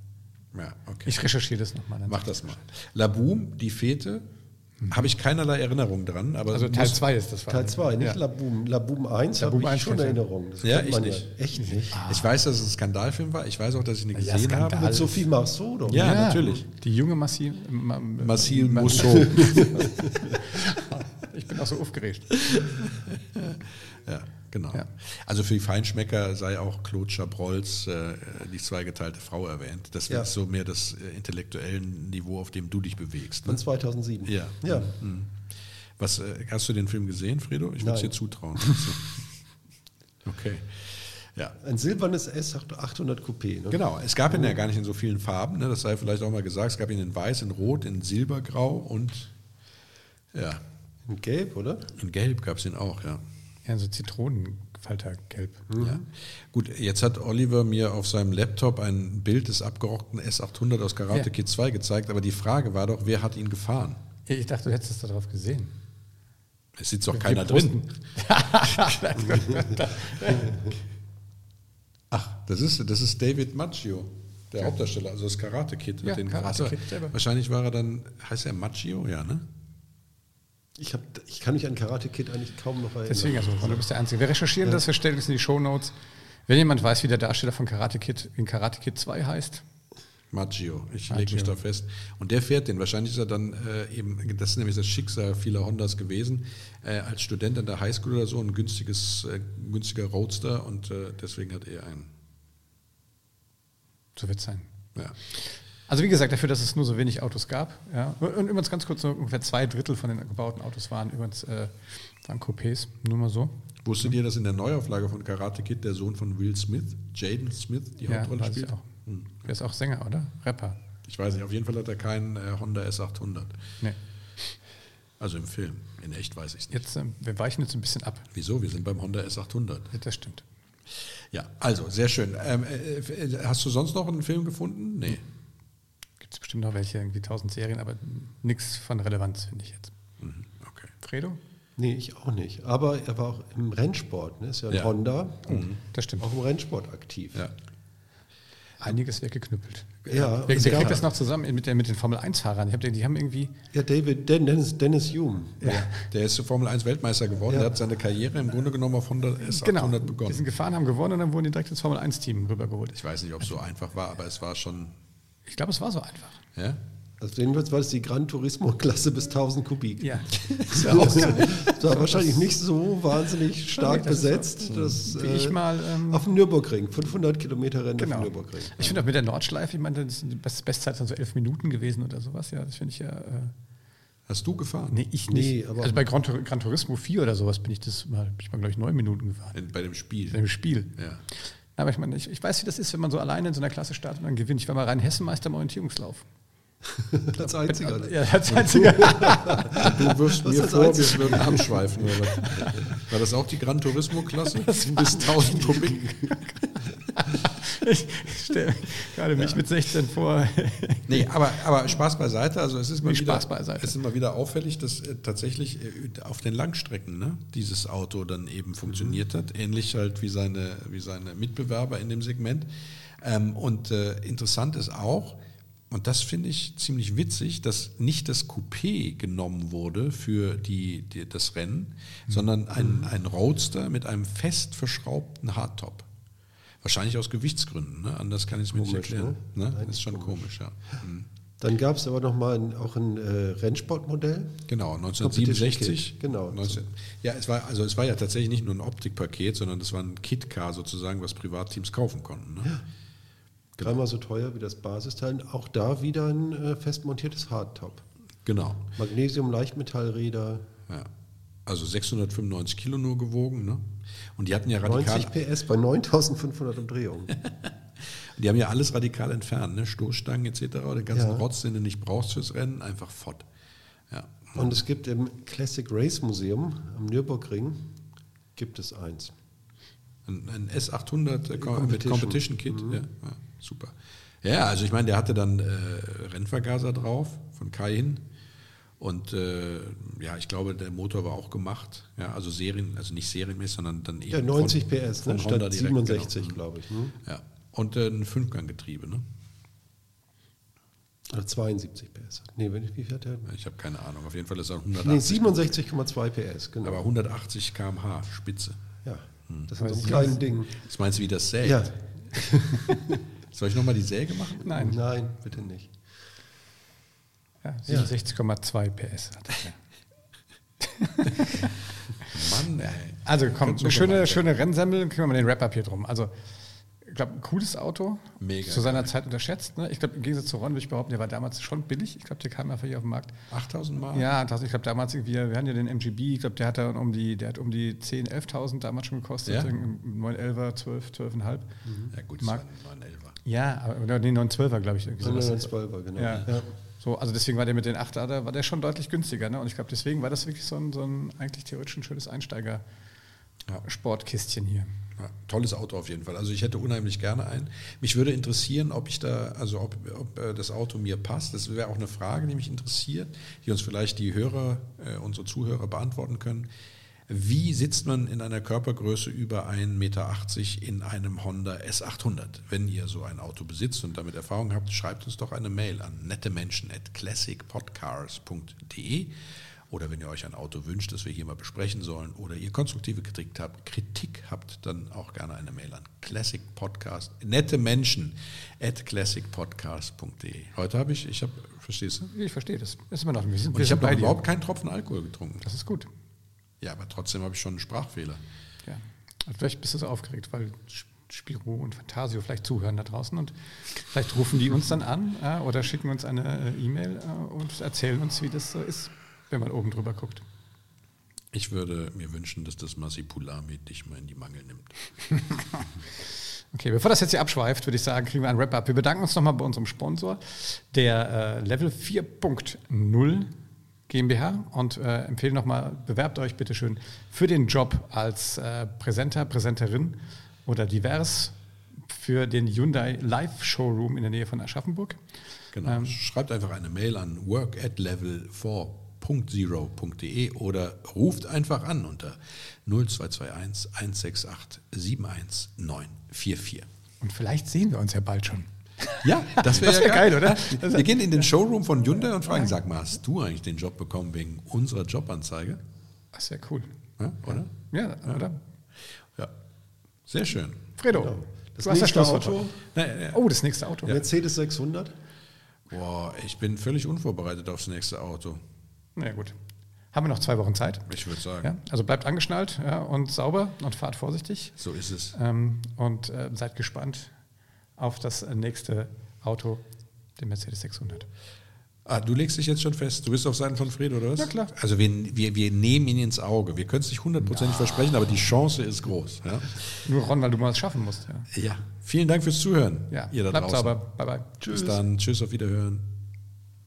Ja, okay. Ich recherchiere das nochmal. Mach das mal. Laboom, die Fete, habe ich keinerlei Erinnerung dran. Aber also Teil 2 ist das. Teil 2, nicht ja. Laboom. Laboom 1 habe ich 1 schon Erinnerung. Das ja, ich nicht. Ja. Echt nicht? Ah. Ich weiß, dass es ein Skandalfilm war. Ich weiß auch, dass ich ihn gesehen ja, habe. Mit Sophie Marceau, doch? Ja, ja, natürlich. Die junge Massil... Massil Mousseau. ich bin auch so aufgeregt. ja. Genau. Ja. Also für die Feinschmecker sei auch Claude Chabrolls äh, die zweigeteilte Frau erwähnt. Das ja. ist so mehr das äh, intellektuelle Niveau, auf dem du dich bewegst. Ne? Von 2007. Ja. ja. Mhm. Was, äh, hast du den Film gesehen, Fredo? Ich würde es dir zutrauen. okay. Ja. Ein silbernes S800 Coupé. Ne? Genau, es gab ihn ja gar nicht in so vielen Farben, ne? das sei vielleicht auch mal gesagt. Es gab ihn in weiß, in rot, in silbergrau und ja. In gelb, oder? In gelb gab es ihn auch, ja. Ja, so Zitronenfaltergelb. Mhm. Ja. Gut, jetzt hat Oliver mir auf seinem Laptop ein Bild des abgerockten S800 aus Karate ja. Kid 2 gezeigt, aber die Frage war doch, wer hat ihn gefahren? Ich dachte, du hättest es darauf gesehen. Es sitzt doch keiner drin. Ach, das ist, das ist David Macchio, der ja. Hauptdarsteller, also das Karate Kid. Ja, den Karate Kid Wahrscheinlich war er dann, heißt er Macchio? Ja, ne? Ich, hab, ich kann mich an Karate Kid eigentlich kaum noch erinnern. Deswegen, also, du bist der Einzige. Wir recherchieren ja. das, wir stellen es in die Show Notes. Wenn jemand weiß, wie der Darsteller von Karate Kid in Karate Kid 2 heißt. Maggio, ich lege mich da fest. Und der fährt den. Wahrscheinlich ist er dann äh, eben, das ist nämlich das Schicksal vieler Hondas gewesen, äh, als Student an der Highschool oder so, ein günstiges, äh, günstiger Roadster und äh, deswegen hat er einen. So wird es sein. Ja. Also wie gesagt, dafür, dass es nur so wenig Autos gab. Ja. Und übrigens ganz kurz, ungefähr zwei Drittel von den gebauten Autos waren übrigens äh, waren Coupés, nur mal so. Wusstet ihr, dass in der Neuauflage von Karate Kid der Sohn von Will Smith, Jaden Smith, die ja, Hauptrolle spielt? auch. Hm. Der ist auch Sänger, oder? Rapper. Ich weiß nicht, auf jeden Fall hat er keinen äh, Honda S800. Nee. Also im Film. In echt weiß ich es nicht. Jetzt, äh, wir weichen jetzt ein bisschen ab. Wieso? Wir sind beim Honda S800. Ja, das stimmt. Ja, also sehr schön. Ähm, äh, äh hast du sonst noch einen Film gefunden? Nee bestimmt noch welche, irgendwie tausend Serien, aber nichts von Relevanz, finde ich jetzt. Mhm, okay. Fredo? Nee, ich auch nicht. Aber er war auch im Rennsport, ne? ist ja ein ja. Honda. Mhm. Das stimmt. Auch im Rennsport aktiv. Ja. einiges weggeknüppelt. Ja, wer, wer kriegt das noch zusammen mit, der, mit den Formel-1-Fahrern? Ich hab, die haben irgendwie. Ja, David Dennis, Dennis Hume. Ja. Der ist Formel 1 Weltmeister geworden. Ja. Der hat seine Karriere im Grunde genommen auf 100 S800 genau. begonnen. Die sind gefahren, haben gewonnen und dann wurden die direkt ins Formel 1-Team rübergeholt. Ich weiß nicht, ob es so einfach war, aber es war schon. Ich glaube, es war so einfach. Ja? Also jedenfalls war das die Gran Turismo-Klasse bis 1000 Kubik. Ja. Das war, das war wahrscheinlich nicht so wahnsinnig stark das besetzt. So, das, wie ich äh, mal, ähm, auf dem Nürburgring, 500 Kilometer Rennen genau. auf dem Nürburgring. Ich finde auch mit der Nordschleife, ich meine, das ist die Bestzeit so elf Minuten gewesen oder sowas. Ja, das finde ich ja. Äh, Hast du gefahren? Nee, ich nicht. Nee, also bei Gran, Gran, Turismo 4 oder sowas bin ich das mal, bin ich mal, glaube ich, neun Minuten gefahren. In, bei dem Spiel. Bei dem Spiel. Ja. Aber ich meine, ich, ich, weiß, wie das ist, wenn man so alleine in so einer Klasse startet und dann gewinnt. Ich war mal rein Hessenmeister im Orientierungslauf. als Einziger. Ja, als Einziger. du wirst mir vor, wir würden abschweifen. Oder War das auch die Gran Turismo-Klasse? Bis 1000 Kubik. Ich stelle gerade mich ja. mit 16 vor. nee, aber, aber Spaß beiseite. Also es ist mal, wieder, beiseite. Es ist mal wieder auffällig, dass äh, tatsächlich äh, auf den Langstrecken ne, dieses Auto dann eben funktioniert mhm. hat. Ähnlich halt wie seine, wie seine Mitbewerber in dem Segment. Ähm, und äh, interessant ist auch, und das finde ich ziemlich witzig, dass nicht das Coupé genommen wurde für die, die das Rennen, mhm. sondern ein, mhm. ein Roadster mit einem fest verschraubten Hardtop. Wahrscheinlich aus Gewichtsgründen, ne? anders kann ich es mir nicht erklären. Ne? Das ist schon komisch, komisch ja. Mhm. Dann gab es aber noch mal ein, auch ein äh, Rennsportmodell. Genau, 1967. Genau. 19, ja, es war, also es war ja tatsächlich nicht nur ein Optikpaket, sondern das war ein Kit-Car sozusagen, was Privatteams kaufen konnten. Ne? Ja. Genau. Dreimal so teuer wie das Basisteil. Auch da wieder ein äh, fest montiertes Hardtop. Genau. Magnesium-Leichtmetallräder. Ja. Also 695 Kilo nur gewogen. Ne? Und die hatten ja radikal. 90 PS bei 9500 Umdrehungen. die haben ja alles radikal entfernt. Ne? Stoßstangen etc. Den ganzen ja. Rotz, den du nicht brauchst fürs Rennen, einfach fort. Ja. Und es gibt im Classic Race Museum am Nürburgring gibt es eins. Ein, ein S800 äh, Competition. mit Competition Kit. Mhm. Ja, super. Ja, also ich meine, der hatte dann äh, Rennvergaser drauf von Cayenne. Und äh, ja, ich glaube, der Motor war auch gemacht. Ja, also Serien, also nicht serienmäßig, sondern dann eben. Ja, 90 von, PS, von ne, statt 67, genau. glaube ich. Hm? Ja. Und äh, ein Fünfganggetriebe, ne? Oder 72 PS. Nee, wie fährt der? Ich habe keine Ahnung. Auf jeden Fall ist er 180. Nee, 67,2 PS, genau. Aber 180 km/h, Spitze. Ja. Hm. Das ist so ein kleines Ding. Was meinst du, wie das sägt? Ja. Soll ich nochmal die Säge machen? Nein. Nein, bitte nicht. Ja, 67,2 PS hat er. Mann, ey. Also komm, eine schöne, schöne Rennsemmel, kriegen wir mal den Wrap-Up hier drum. Also ich glaube, ein cooles Auto. Mega. Zu seiner geil. Zeit unterschätzt. Ne? Ich glaube, im Gegensatz zu Ron würde ich behaupten, der war damals schon billig. Ich glaube, der kam einfach hier auf den Markt. 8000 Mal? Ja, ich glaube, damals irgendwie, wir hatten ja den MGB, ich glaube, der hat dann um die, der hat um die 10.000, 11.000 damals schon gekostet. Ja? 911er, 12, 12,5. Mhm. Ja, gut, das Mark. war 911er. Ja, aber nee, 912er, glaube ich. 912er, genau. Ja. ja. So, also deswegen war der mit den 8 er war der schon deutlich günstiger. Ne? Und ich glaube, deswegen war das wirklich so ein, so ein eigentlich theoretisch ein schönes Einsteiger-Sportkistchen hier. Ja, tolles Auto auf jeden Fall. Also ich hätte unheimlich gerne einen. Mich würde interessieren, ob ich da, also ob, ob äh, das Auto mir passt. Das wäre auch eine Frage, die mich interessiert, die uns vielleicht die Hörer, äh, unsere Zuhörer beantworten können. Wie sitzt man in einer Körpergröße über 1,80 Meter in einem Honda S800? Wenn ihr so ein Auto besitzt und damit Erfahrung habt, schreibt uns doch eine Mail an nettemenschen.classicpodcars.de oder wenn ihr euch ein Auto wünscht, das wir hier mal besprechen sollen oder ihr konstruktive Kritik habt, Kritik habt, dann auch gerne eine Mail an Classic Podcast, nette Menschen at classicpodcast.de. Heute habe ich, ich habe, verstehst du? Ich verstehe das. ist immer noch, wir sind, wir ich habe überhaupt keinen Tropfen Alkohol getrunken. Das ist gut. Ja, aber trotzdem habe ich schon einen Sprachfehler. Ja, also vielleicht bist du so aufgeregt, weil Spiro und Fantasio vielleicht zuhören da draußen und vielleicht rufen die uns dann an äh, oder schicken uns eine äh, E-Mail äh, und erzählen uns, wie das so ist wenn man oben drüber guckt. Ich würde mir wünschen, dass das Masipulami dich mal in die Mangel nimmt. okay, bevor das jetzt hier abschweift, würde ich sagen, kriegen wir ein Wrap-up. Wir bedanken uns nochmal bei unserem Sponsor, der äh, Level 4.0 GmbH und äh, empfehlen nochmal, bewerbt euch bitte schön für den Job als äh, Präsenter, Präsenterin oder divers für den Hyundai Live Showroom in der Nähe von Aschaffenburg. Genau. Ähm, Schreibt einfach eine Mail an work at level 4 www.zero.de oder ruft einfach an unter 0221 168 71944. Und vielleicht sehen wir uns ja bald schon. Ja, das wäre wär ja geil, oder? Wir gehen in den Showroom von Hyundai und fragen, sag mal, hast du eigentlich den Job bekommen wegen unserer Jobanzeige? Das wäre cool. Ja, oder? Ja, oder? Ja. Sehr schön. Fredo, genau. das nächste Auto. Oh, das nächste Auto. Mercedes 600. Boah, ich bin völlig unvorbereitet aufs nächste Auto. Na ja, gut. Haben wir noch zwei Wochen Zeit? Ich würde sagen. Ja, also bleibt angeschnallt ja, und sauber und fahrt vorsichtig. So ist es. Ähm, und äh, seid gespannt auf das nächste Auto, den Mercedes 600. Ah, du legst dich jetzt schon fest. Du bist auf Seiten von Fredo, oder was? Ja, klar. Also wir, wir, wir nehmen ihn ins Auge. Wir können es nicht hundertprozentig ja. versprechen, aber die Chance ist groß. Ja? Nur Ron, weil du mal was schaffen musst. Ja. ja. Vielen Dank fürs Zuhören. Ja. Ihr da Bleibt draußen. sauber. Bye, bye. Tschüss. Bis dann. Tschüss, auf Wiederhören.